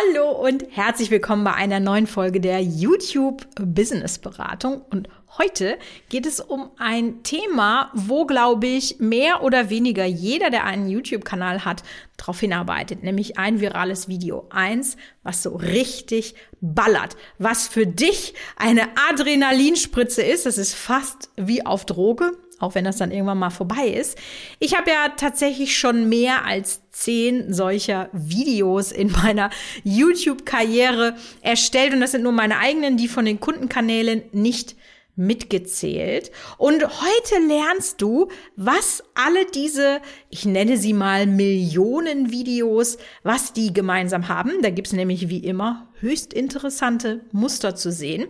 Hallo und herzlich willkommen bei einer neuen Folge der YouTube Business Beratung. Und heute geht es um ein Thema, wo, glaube ich, mehr oder weniger jeder, der einen YouTube-Kanal hat, darauf hinarbeitet, nämlich ein virales Video. Eins, was so richtig ballert, was für dich eine Adrenalinspritze ist. Das ist fast wie auf Droge auch wenn das dann irgendwann mal vorbei ist. Ich habe ja tatsächlich schon mehr als zehn solcher Videos in meiner YouTube-Karriere erstellt und das sind nur meine eigenen, die von den Kundenkanälen nicht mitgezählt. Und heute lernst du, was alle diese, ich nenne sie mal Millionen Videos, was die gemeinsam haben. Da gibt's nämlich wie immer höchst interessante Muster zu sehen.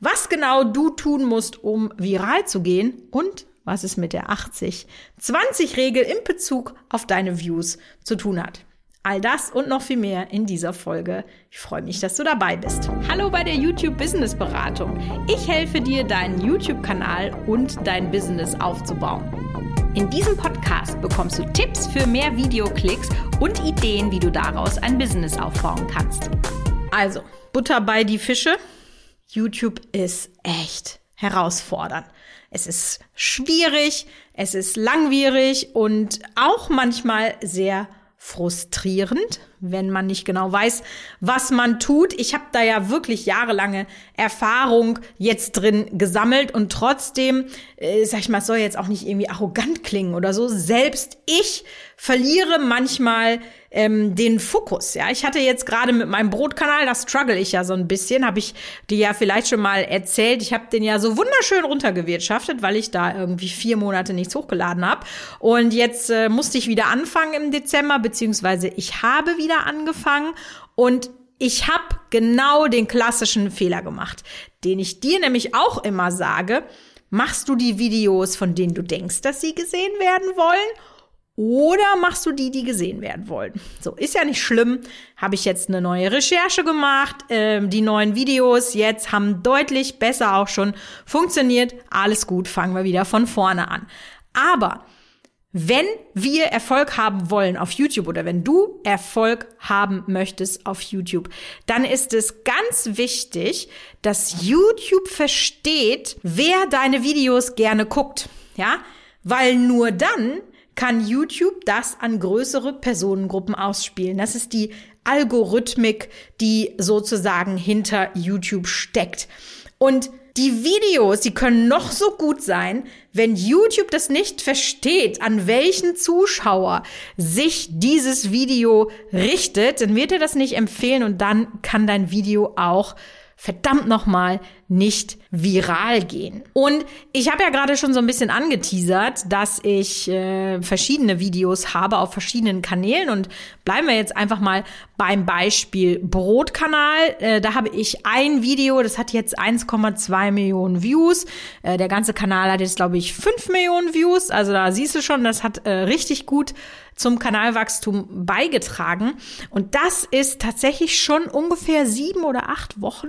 Was genau du tun musst, um viral zu gehen und was es mit der 80-20-Regel in Bezug auf deine Views zu tun hat. All das und noch viel mehr in dieser Folge. Ich freue mich, dass du dabei bist. Hallo bei der YouTube Business Beratung. Ich helfe dir, deinen YouTube-Kanal und dein Business aufzubauen. In diesem Podcast bekommst du Tipps für mehr Videoklicks und Ideen, wie du daraus ein Business aufbauen kannst. Also, Butter bei die Fische. YouTube ist echt herausfordernd. Es ist schwierig, es ist langwierig und auch manchmal sehr frustrierend, wenn man nicht genau weiß, was man tut. Ich habe da ja wirklich jahrelange Erfahrung jetzt drin gesammelt und trotzdem, äh, sag ich mal, soll jetzt auch nicht irgendwie arrogant klingen oder so. Selbst ich verliere manchmal ähm, den Fokus. Ja, ich hatte jetzt gerade mit meinem Brotkanal, da struggle ich ja so ein bisschen, habe ich dir ja vielleicht schon mal erzählt. Ich habe den ja so wunderschön runtergewirtschaftet, weil ich da irgendwie vier Monate nichts hochgeladen habe. Und jetzt äh, musste ich wieder anfangen im Dezember, beziehungsweise ich habe wieder angefangen und ich habe genau den klassischen Fehler gemacht, den ich dir nämlich auch immer sage. Machst du die Videos, von denen du denkst, dass sie gesehen werden wollen? Oder machst du die, die gesehen werden wollen? So, ist ja nicht schlimm. Habe ich jetzt eine neue Recherche gemacht. Ähm, die neuen Videos jetzt haben deutlich besser auch schon funktioniert. Alles gut, fangen wir wieder von vorne an. Aber wenn wir Erfolg haben wollen auf YouTube oder wenn du Erfolg haben möchtest auf YouTube, dann ist es ganz wichtig, dass YouTube versteht, wer deine Videos gerne guckt. Ja, weil nur dann kann YouTube das an größere Personengruppen ausspielen. Das ist die Algorithmik, die sozusagen hinter YouTube steckt. Und die Videos, die können noch so gut sein, wenn YouTube das nicht versteht, an welchen Zuschauer sich dieses Video richtet, dann wird er das nicht empfehlen und dann kann dein Video auch verdammt nochmal nicht viral gehen. Und ich habe ja gerade schon so ein bisschen angeteasert, dass ich äh, verschiedene Videos habe auf verschiedenen Kanälen und bleiben wir jetzt einfach mal beim Beispiel Brotkanal. Äh, da habe ich ein Video, das hat jetzt 1,2 Millionen Views. Äh, der ganze Kanal hat jetzt, glaube ich, 5 Millionen Views. Also da siehst du schon, das hat äh, richtig gut zum Kanalwachstum beigetragen. Und das ist tatsächlich schon ungefähr sieben oder acht Wochen,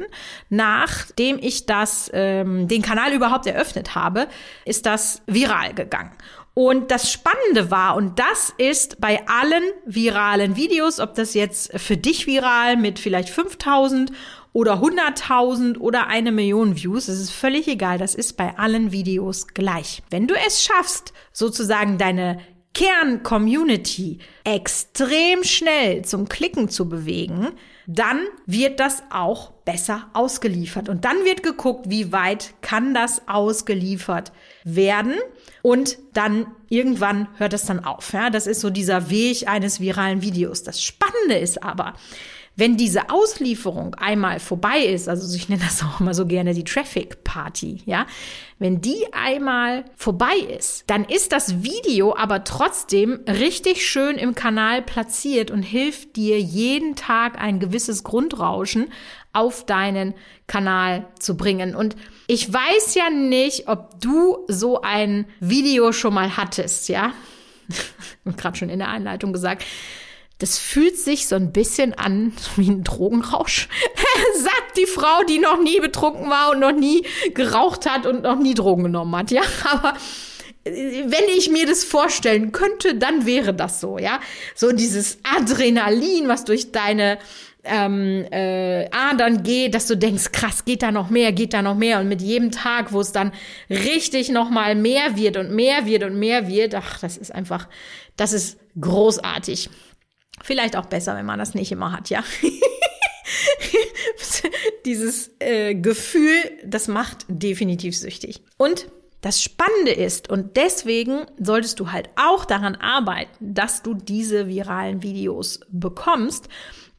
nachdem ich das, ähm, den Kanal überhaupt eröffnet habe, ist das viral gegangen. Und das Spannende war, und das ist bei allen viralen Videos, ob das jetzt für dich viral mit vielleicht 5000 oder 100.000 oder eine Million Views, es ist völlig egal, das ist bei allen Videos gleich. Wenn du es schaffst, sozusagen deine Kern-Community extrem schnell zum Klicken zu bewegen, dann wird das auch besser ausgeliefert. Und dann wird geguckt, wie weit kann das ausgeliefert werden. Und dann irgendwann hört es dann auf. Ja, das ist so dieser Weg eines viralen Videos. Das Spannende ist aber, wenn diese Auslieferung einmal vorbei ist, also ich nenne das auch immer so gerne die Traffic Party, ja, wenn die einmal vorbei ist, dann ist das Video aber trotzdem richtig schön im Kanal platziert und hilft dir jeden Tag ein gewisses Grundrauschen auf deinen Kanal zu bringen. Und ich weiß ja nicht, ob du so ein Video schon mal hattest, ja? Gerade schon in der Einleitung gesagt das fühlt sich so ein bisschen an wie ein Drogenrausch. Sagt die Frau, die noch nie betrunken war und noch nie geraucht hat und noch nie Drogen genommen hat. Ja, aber wenn ich mir das vorstellen könnte, dann wäre das so, ja. So dieses Adrenalin, was durch deine ähm, äh, Adern geht, dass du denkst, krass, geht da noch mehr, geht da noch mehr. Und mit jedem Tag, wo es dann richtig noch mal mehr wird und mehr wird und mehr wird, ach, das ist einfach, das ist großartig. Vielleicht auch besser, wenn man das nicht immer hat, ja. Dieses äh, Gefühl, das macht definitiv süchtig. Und das Spannende ist, und deswegen solltest du halt auch daran arbeiten, dass du diese viralen Videos bekommst,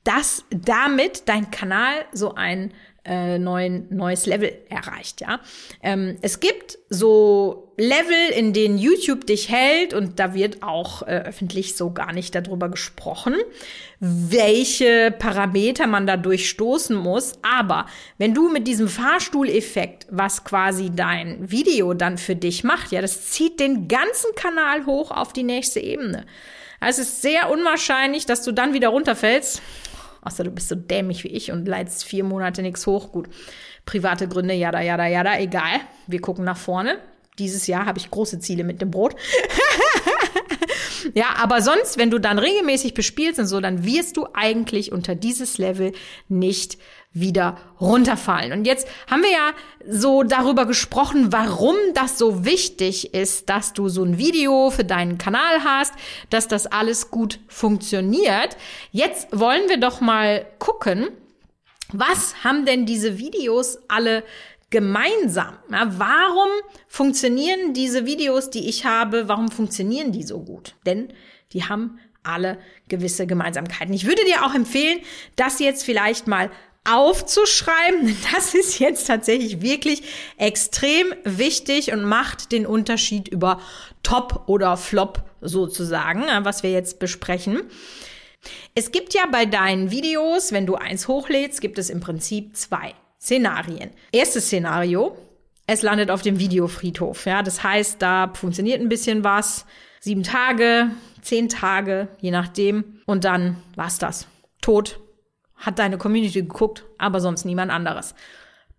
dass damit dein Kanal so ein äh, neuen, neues Level erreicht, ja. Ähm, es gibt so Level, in denen YouTube dich hält und da wird auch äh, öffentlich so gar nicht darüber gesprochen, welche Parameter man da durchstoßen muss. Aber wenn du mit diesem Fahrstuhleffekt, was quasi dein Video dann für dich macht, ja, das zieht den ganzen Kanal hoch auf die nächste Ebene. Also es ist sehr unwahrscheinlich, dass du dann wieder runterfällst Außer du bist so dämlich wie ich und leitest vier Monate nichts hoch. Gut, private Gründe, jada, jada, jada, egal. Wir gucken nach vorne. Dieses Jahr habe ich große Ziele mit dem Brot. ja, aber sonst, wenn du dann regelmäßig bespielst und so, dann wirst du eigentlich unter dieses Level nicht wieder runterfallen. Und jetzt haben wir ja so darüber gesprochen, warum das so wichtig ist, dass du so ein Video für deinen Kanal hast, dass das alles gut funktioniert. Jetzt wollen wir doch mal gucken, was haben denn diese Videos alle gemeinsam? Ja, warum funktionieren diese Videos, die ich habe, warum funktionieren die so gut? Denn die haben alle gewisse Gemeinsamkeiten. Ich würde dir auch empfehlen, das jetzt vielleicht mal aufzuschreiben. Das ist jetzt tatsächlich wirklich extrem wichtig und macht den Unterschied über Top oder Flop sozusagen, was wir jetzt besprechen. Es gibt ja bei deinen Videos, wenn du eins hochlädst, gibt es im Prinzip zwei Szenarien. Erstes Szenario, es landet auf dem Videofriedhof. Ja, das heißt, da funktioniert ein bisschen was. Sieben Tage, zehn Tage, je nachdem. Und dann war's das. Tot, hat deine Community geguckt, aber sonst niemand anderes.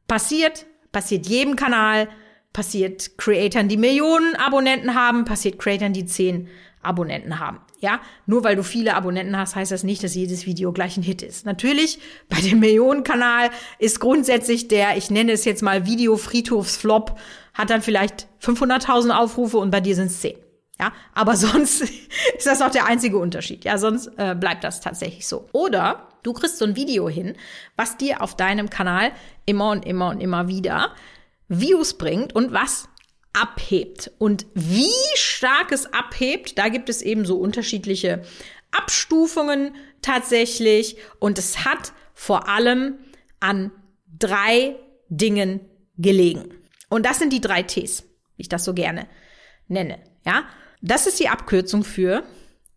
Passiert, passiert jedem Kanal, passiert Creatoren, die Millionen Abonnenten haben, passiert Creatoren, die zehn Abonnenten haben. Ja, nur weil du viele Abonnenten hast, heißt das nicht, dass jedes Video gleich ein Hit ist. Natürlich, bei dem Millionenkanal ist grundsätzlich der, ich nenne es jetzt mal Video Friedhofsflop, hat dann vielleicht 500.000 Aufrufe und bei dir sind es 10. Ja, aber sonst ist das auch der einzige Unterschied. Ja, sonst äh, bleibt das tatsächlich so. Oder Du kriegst so ein Video hin, was dir auf deinem Kanal immer und immer und immer wieder Views bringt und was abhebt. Und wie stark es abhebt, da gibt es eben so unterschiedliche Abstufungen tatsächlich. Und es hat vor allem an drei Dingen gelegen. Und das sind die drei Ts, wie ich das so gerne nenne. Ja, das ist die Abkürzung für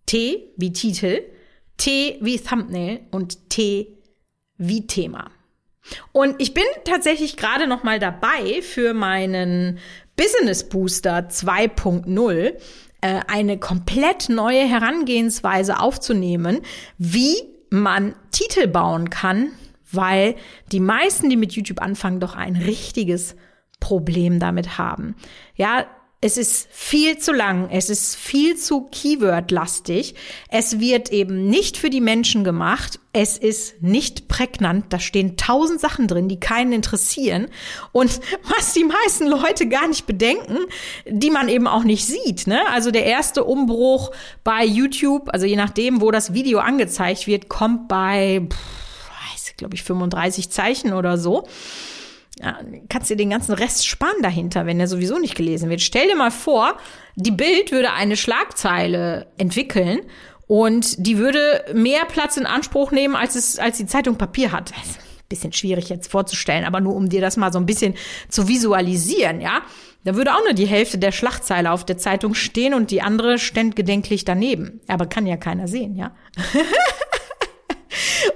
T wie Titel, T wie Thumbnail und T wie Thema. Und ich bin tatsächlich gerade noch mal dabei für meinen Business Booster 2.0 äh, eine komplett neue Herangehensweise aufzunehmen, wie man Titel bauen kann, weil die meisten, die mit YouTube anfangen, doch ein richtiges Problem damit haben. Ja, es ist viel zu lang, es ist viel zu Keyword-lastig, es wird eben nicht für die Menschen gemacht, es ist nicht prägnant, da stehen tausend Sachen drin, die keinen interessieren und was die meisten Leute gar nicht bedenken, die man eben auch nicht sieht. Ne? Also der erste Umbruch bei YouTube, also je nachdem, wo das Video angezeigt wird, kommt bei, glaube ich, 35 Zeichen oder so ja, kannst dir den ganzen Rest sparen dahinter, wenn der sowieso nicht gelesen wird. Stell dir mal vor, die Bild würde eine Schlagzeile entwickeln und die würde mehr Platz in Anspruch nehmen, als es, als die Zeitung Papier hat. Bisschen schwierig jetzt vorzustellen, aber nur um dir das mal so ein bisschen zu visualisieren, ja. Da würde auch nur die Hälfte der Schlagzeile auf der Zeitung stehen und die andere ständ gedenklich daneben. Aber kann ja keiner sehen, ja.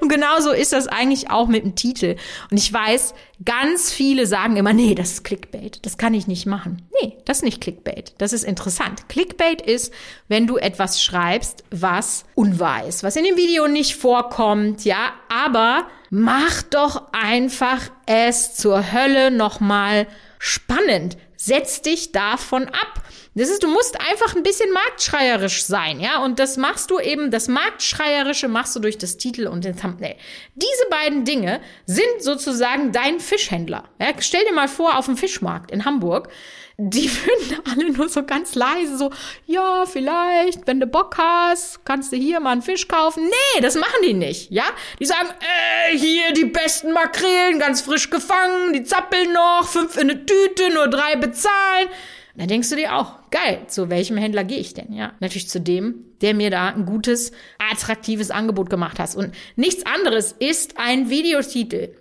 Und genauso ist das eigentlich auch mit dem Titel. Und ich weiß, ganz viele sagen immer, nee, das ist Clickbait. Das kann ich nicht machen. Nee, das ist nicht Clickbait. Das ist interessant. Clickbait ist, wenn du etwas schreibst, was unwahr ist, was in dem Video nicht vorkommt, ja, aber mach doch einfach es zur Hölle nochmal spannend. Setz dich davon ab. Das ist, du musst einfach ein bisschen marktschreierisch sein, ja. Und das machst du eben, das Marktschreierische machst du durch das Titel und den Thumbnail. Diese beiden Dinge sind sozusagen dein Fischhändler. Ja? Stell dir mal vor, auf dem Fischmarkt in Hamburg, die würden alle nur so ganz leise so, ja, vielleicht, wenn du Bock hast, kannst du hier mal einen Fisch kaufen. Nee, das machen die nicht, ja? Die sagen, äh, hier die besten Makrelen, ganz frisch gefangen, die zappeln noch, fünf in eine Tüte, nur drei bezahlen. Da denkst du dir auch, geil, zu welchem Händler gehe ich denn? Ja, natürlich zu dem, der mir da ein gutes, attraktives Angebot gemacht hat. Und nichts anderes ist ein Videotitel.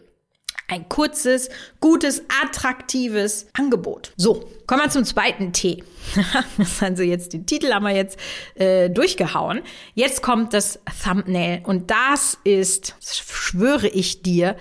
Ein kurzes, gutes, attraktives Angebot. So, kommen wir zum zweiten T. also jetzt die Titel haben wir jetzt äh, durchgehauen. Jetzt kommt das Thumbnail und das ist, das schwöre ich dir,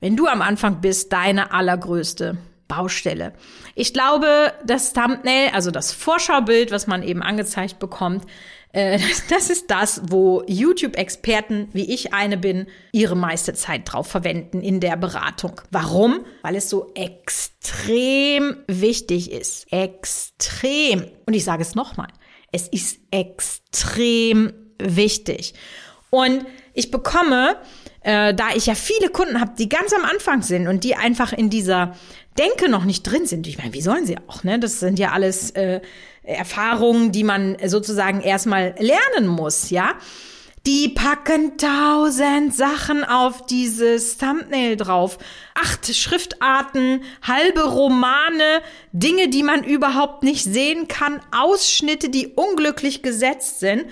wenn du am Anfang bist, deine allergrößte Baustelle. Ich glaube, das Thumbnail, also das Vorschaubild, was man eben angezeigt bekommt, äh, das ist das, wo YouTube-Experten, wie ich eine bin, ihre meiste Zeit drauf verwenden in der Beratung. Warum? Weil es so extrem wichtig ist. Extrem. Und ich sage es nochmal. Es ist extrem wichtig. Und ich bekomme, äh, da ich ja viele Kunden habe, die ganz am Anfang sind und die einfach in dieser Denke noch nicht drin sind. Ich meine, wie sollen sie auch? Ne? Das sind ja alles äh, Erfahrungen, die man sozusagen erstmal lernen muss, ja. Die packen tausend Sachen auf dieses Thumbnail drauf. Acht Schriftarten, halbe Romane, Dinge, die man überhaupt nicht sehen kann, Ausschnitte, die unglücklich gesetzt sind.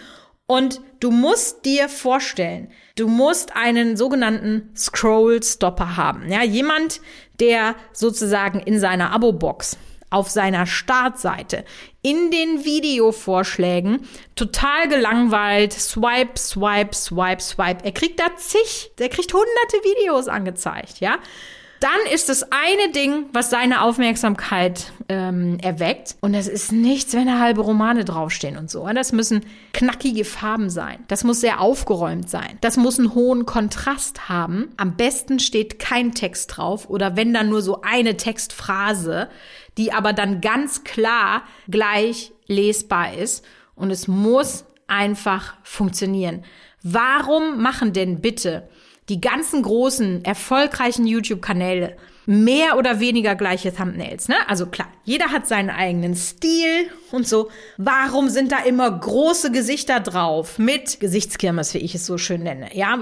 Und du musst dir vorstellen, du musst einen sogenannten Scroll-Stopper haben. Ja, jemand, der sozusagen in seiner Abo-Box auf seiner Startseite in den Videovorschlägen total gelangweilt, swipe, swipe, swipe, swipe. Er kriegt da zig, der kriegt hunderte Videos angezeigt, ja dann ist das eine Ding, was seine Aufmerksamkeit ähm, erweckt. Und das ist nichts, wenn da halbe Romane draufstehen und so. Das müssen knackige Farben sein. Das muss sehr aufgeräumt sein. Das muss einen hohen Kontrast haben. Am besten steht kein Text drauf oder wenn dann nur so eine Textphrase, die aber dann ganz klar gleich lesbar ist. Und es muss einfach funktionieren. Warum machen denn bitte die ganzen großen, erfolgreichen YouTube-Kanäle mehr oder weniger gleiche Thumbnails, ne? Also klar, jeder hat seinen eigenen Stil und so. Warum sind da immer große Gesichter drauf mit Gesichtskirmes, wie ich es so schön nenne? Ja,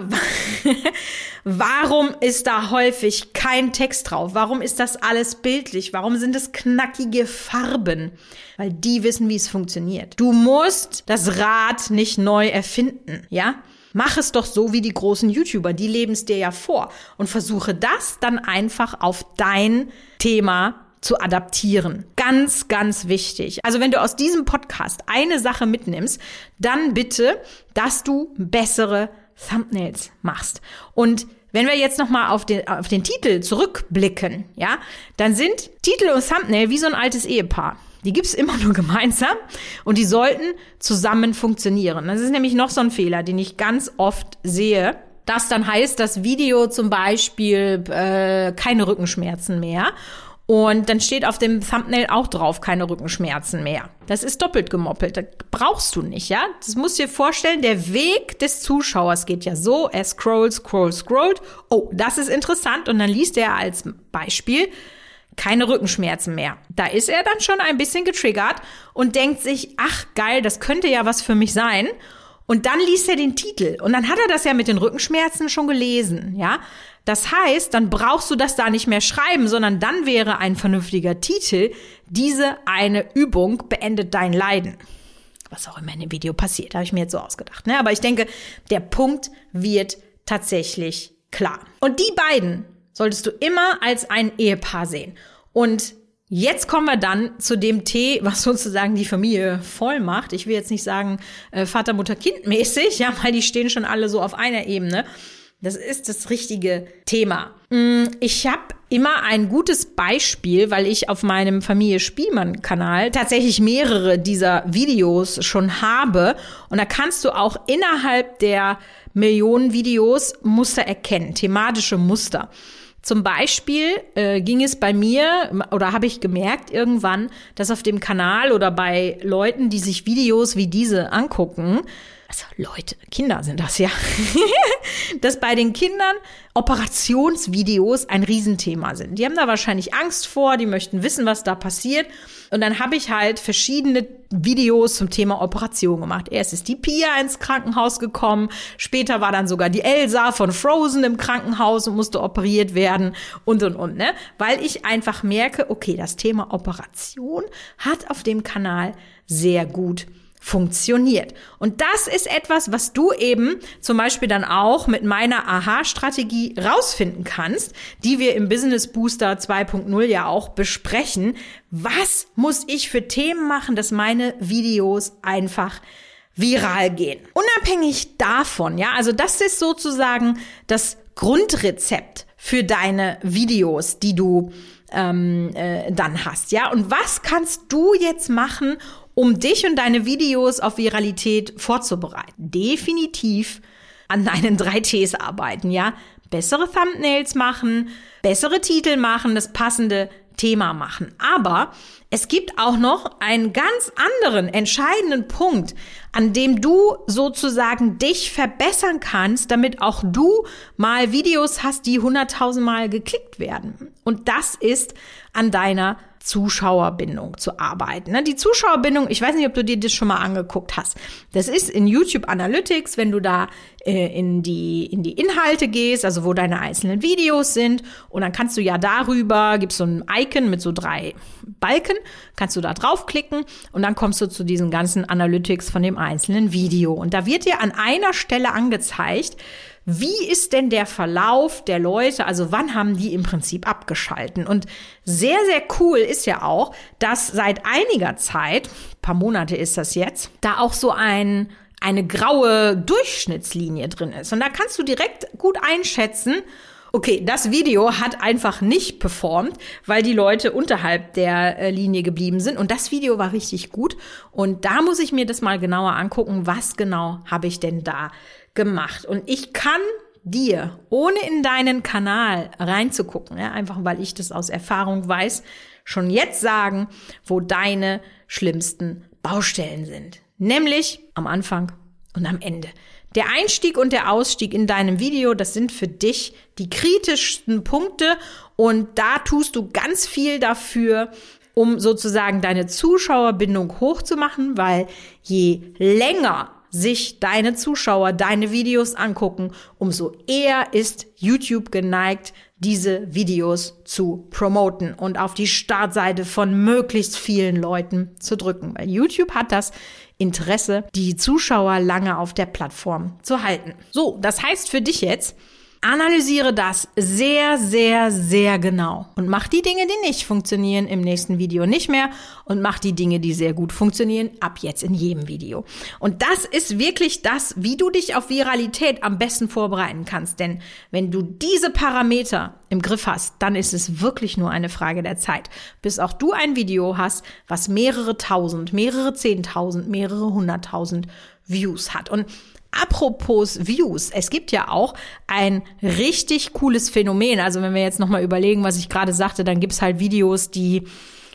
warum ist da häufig kein Text drauf? Warum ist das alles bildlich? Warum sind es knackige Farben? Weil die wissen, wie es funktioniert. Du musst das Rad nicht neu erfinden, ja? Mach es doch so wie die großen YouTuber, die leben es dir ja vor und versuche das dann einfach auf dein Thema zu adaptieren. Ganz, ganz wichtig. Also wenn du aus diesem Podcast eine Sache mitnimmst, dann bitte, dass du bessere Thumbnails machst. Und wenn wir jetzt nochmal auf den, auf den Titel zurückblicken, ja, dann sind Titel und Thumbnail wie so ein altes Ehepaar. Die gibt's immer nur gemeinsam und die sollten zusammen funktionieren. Das ist nämlich noch so ein Fehler, den ich ganz oft sehe. Das dann heißt, das Video zum Beispiel äh, keine Rückenschmerzen mehr. Und dann steht auf dem Thumbnail auch drauf, keine Rückenschmerzen mehr. Das ist doppelt gemoppelt. Das brauchst du nicht, ja? Das musst du dir vorstellen, der Weg des Zuschauers geht ja so. Er scrollt, scrollt, scrollt. Oh, das ist interessant. Und dann liest er als Beispiel, keine Rückenschmerzen mehr. Da ist er dann schon ein bisschen getriggert und denkt sich, ach geil, das könnte ja was für mich sein. Und dann liest er den Titel und dann hat er das ja mit den Rückenschmerzen schon gelesen, ja? Das heißt, dann brauchst du das da nicht mehr schreiben, sondern dann wäre ein vernünftiger Titel, diese eine Übung beendet dein Leiden. Was auch immer in dem Video passiert, habe ich mir jetzt so ausgedacht. Ne? Aber ich denke, der Punkt wird tatsächlich klar. Und die beiden solltest du immer als ein Ehepaar sehen. Und Jetzt kommen wir dann zu dem Tee, was sozusagen die Familie voll macht. Ich will jetzt nicht sagen äh, Vater, Mutter, Kind mäßig, ja, weil die stehen schon alle so auf einer Ebene. Das ist das richtige Thema. Mm, ich habe immer ein gutes Beispiel, weil ich auf meinem Familie Spielmann Kanal tatsächlich mehrere dieser Videos schon habe und da kannst du auch innerhalb der Millionen Videos Muster erkennen, thematische Muster. Zum Beispiel äh, ging es bei mir oder habe ich gemerkt irgendwann, dass auf dem Kanal oder bei Leuten, die sich Videos wie diese angucken, also Leute, Kinder sind das ja, dass bei den Kindern Operationsvideos ein Riesenthema sind. Die haben da wahrscheinlich Angst vor, die möchten wissen, was da passiert. Und dann habe ich halt verschiedene Videos zum Thema Operation gemacht. Erst ist die Pia ins Krankenhaus gekommen, später war dann sogar die Elsa von Frozen im Krankenhaus und musste operiert werden und und und, ne? Weil ich einfach merke, okay, das Thema Operation hat auf dem Kanal sehr gut funktioniert. Und das ist etwas, was du eben zum Beispiel dann auch mit meiner Aha-Strategie rausfinden kannst, die wir im Business Booster 2.0 ja auch besprechen. Was muss ich für Themen machen, dass meine Videos einfach viral gehen? Unabhängig davon, ja, also das ist sozusagen das Grundrezept für deine Videos, die du ähm, äh, dann hast, ja. Und was kannst du jetzt machen, um dich und deine Videos auf Viralität vorzubereiten. Definitiv an deinen drei Ts arbeiten, ja. Bessere Thumbnails machen, bessere Titel machen, das passende Thema machen. Aber es gibt auch noch einen ganz anderen entscheidenden Punkt, an dem du sozusagen dich verbessern kannst, damit auch du mal Videos hast, die hunderttausendmal geklickt werden. Und das ist an deiner Zuschauerbindung zu arbeiten. Ne? Die Zuschauerbindung, ich weiß nicht, ob du dir das schon mal angeguckt hast. Das ist in YouTube Analytics, wenn du da äh, in die in die Inhalte gehst, also wo deine einzelnen Videos sind und dann kannst du ja darüber gibst so ein Icon mit so drei Balken, kannst du da draufklicken und dann kommst du zu diesen ganzen Analytics von dem einzelnen Video und da wird dir an einer Stelle angezeigt, wie ist denn der Verlauf der Leute? Also wann haben die im Prinzip abgeschalten? Und sehr, sehr cool ist ja auch, dass seit einiger Zeit, paar Monate ist das jetzt, da auch so ein eine graue Durchschnittslinie drin ist. Und da kannst du direkt gut einschätzen, okay, das Video hat einfach nicht performt, weil die Leute unterhalb der äh, Linie geblieben sind. Und das Video war richtig gut. Und da muss ich mir das mal genauer angucken, was genau habe ich denn da gemacht. Und ich kann dir, ohne in deinen Kanal reinzugucken, ja, einfach weil ich das aus Erfahrung weiß, schon jetzt sagen, wo deine schlimmsten Baustellen sind. Nämlich am Anfang und am Ende. Der Einstieg und der Ausstieg in deinem Video, das sind für dich die kritischsten Punkte und da tust du ganz viel dafür, um sozusagen deine Zuschauerbindung hochzumachen, weil je länger sich deine Zuschauer deine Videos angucken, umso eher ist YouTube geneigt, diese Videos zu promoten und auf die Startseite von möglichst vielen Leuten zu drücken. Weil YouTube hat das Interesse, die Zuschauer lange auf der Plattform zu halten. So, das heißt für dich jetzt, Analysiere das sehr, sehr, sehr genau und mach die Dinge, die nicht funktionieren, im nächsten Video nicht mehr und mach die Dinge, die sehr gut funktionieren, ab jetzt in jedem Video. Und das ist wirklich das, wie du dich auf Viralität am besten vorbereiten kannst. Denn wenn du diese Parameter im Griff hast, dann ist es wirklich nur eine Frage der Zeit, bis auch du ein Video hast, was mehrere tausend, mehrere zehntausend, mehrere hunderttausend Views hat. Und Apropos Views, es gibt ja auch ein richtig cooles Phänomen. Also wenn wir jetzt nochmal überlegen, was ich gerade sagte, dann gibt's halt Videos, die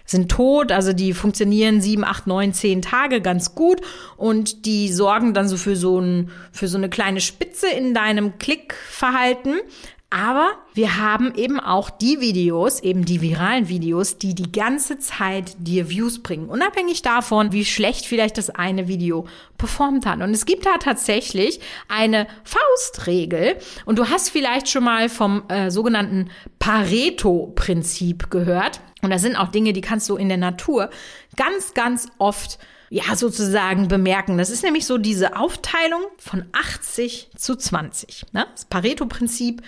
sind tot, also die funktionieren sieben, acht, neun, zehn Tage ganz gut und die sorgen dann so für so ein, für so eine kleine Spitze in deinem Klickverhalten. Aber wir haben eben auch die Videos, eben die viralen Videos, die die ganze Zeit dir Views bringen, unabhängig davon, wie schlecht vielleicht das eine Video performt hat. Und es gibt da tatsächlich eine Faustregel und du hast vielleicht schon mal vom äh, sogenannten Pareto-Prinzip gehört. Und das sind auch Dinge, die kannst du in der Natur ganz, ganz oft ja, sozusagen bemerken. Das ist nämlich so diese Aufteilung von 80 zu 20. Ne? Das Pareto-Prinzip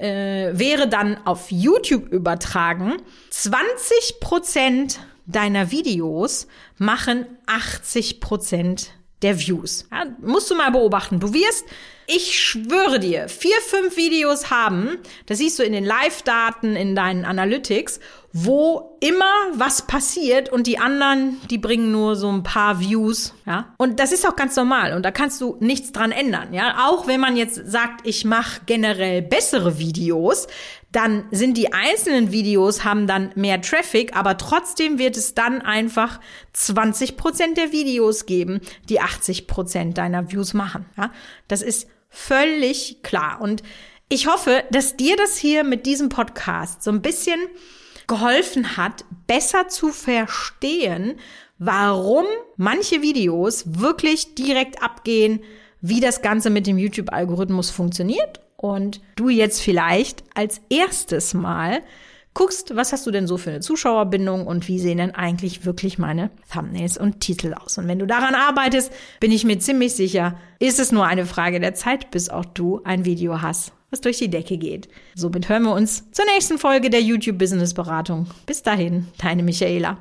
äh, wäre dann auf YouTube übertragen. 20 Prozent deiner Videos machen 80 Prozent der Views. Ja, musst du mal beobachten. Du wirst ich schwöre dir, vier, fünf Videos haben, das siehst du in den Live-Daten, in deinen Analytics, wo immer was passiert und die anderen, die bringen nur so ein paar Views, ja. Und das ist auch ganz normal und da kannst du nichts dran ändern, ja. Auch wenn man jetzt sagt, ich mache generell bessere Videos, dann sind die einzelnen Videos haben dann mehr Traffic, aber trotzdem wird es dann einfach 20 Prozent der Videos geben, die 80 Prozent deiner Views machen, ja. Das ist völlig klar und ich hoffe, dass dir das hier mit diesem Podcast so ein bisschen geholfen hat, besser zu verstehen, warum manche Videos wirklich direkt abgehen, wie das Ganze mit dem YouTube-Algorithmus funktioniert und du jetzt vielleicht als erstes Mal guckst, was hast du denn so für eine Zuschauerbindung und wie sehen denn eigentlich wirklich meine Thumbnails und Titel aus. Und wenn du daran arbeitest, bin ich mir ziemlich sicher, ist es nur eine Frage der Zeit, bis auch du ein Video hast, was durch die Decke geht. Somit hören wir uns zur nächsten Folge der YouTube Business Beratung. Bis dahin, deine Michaela.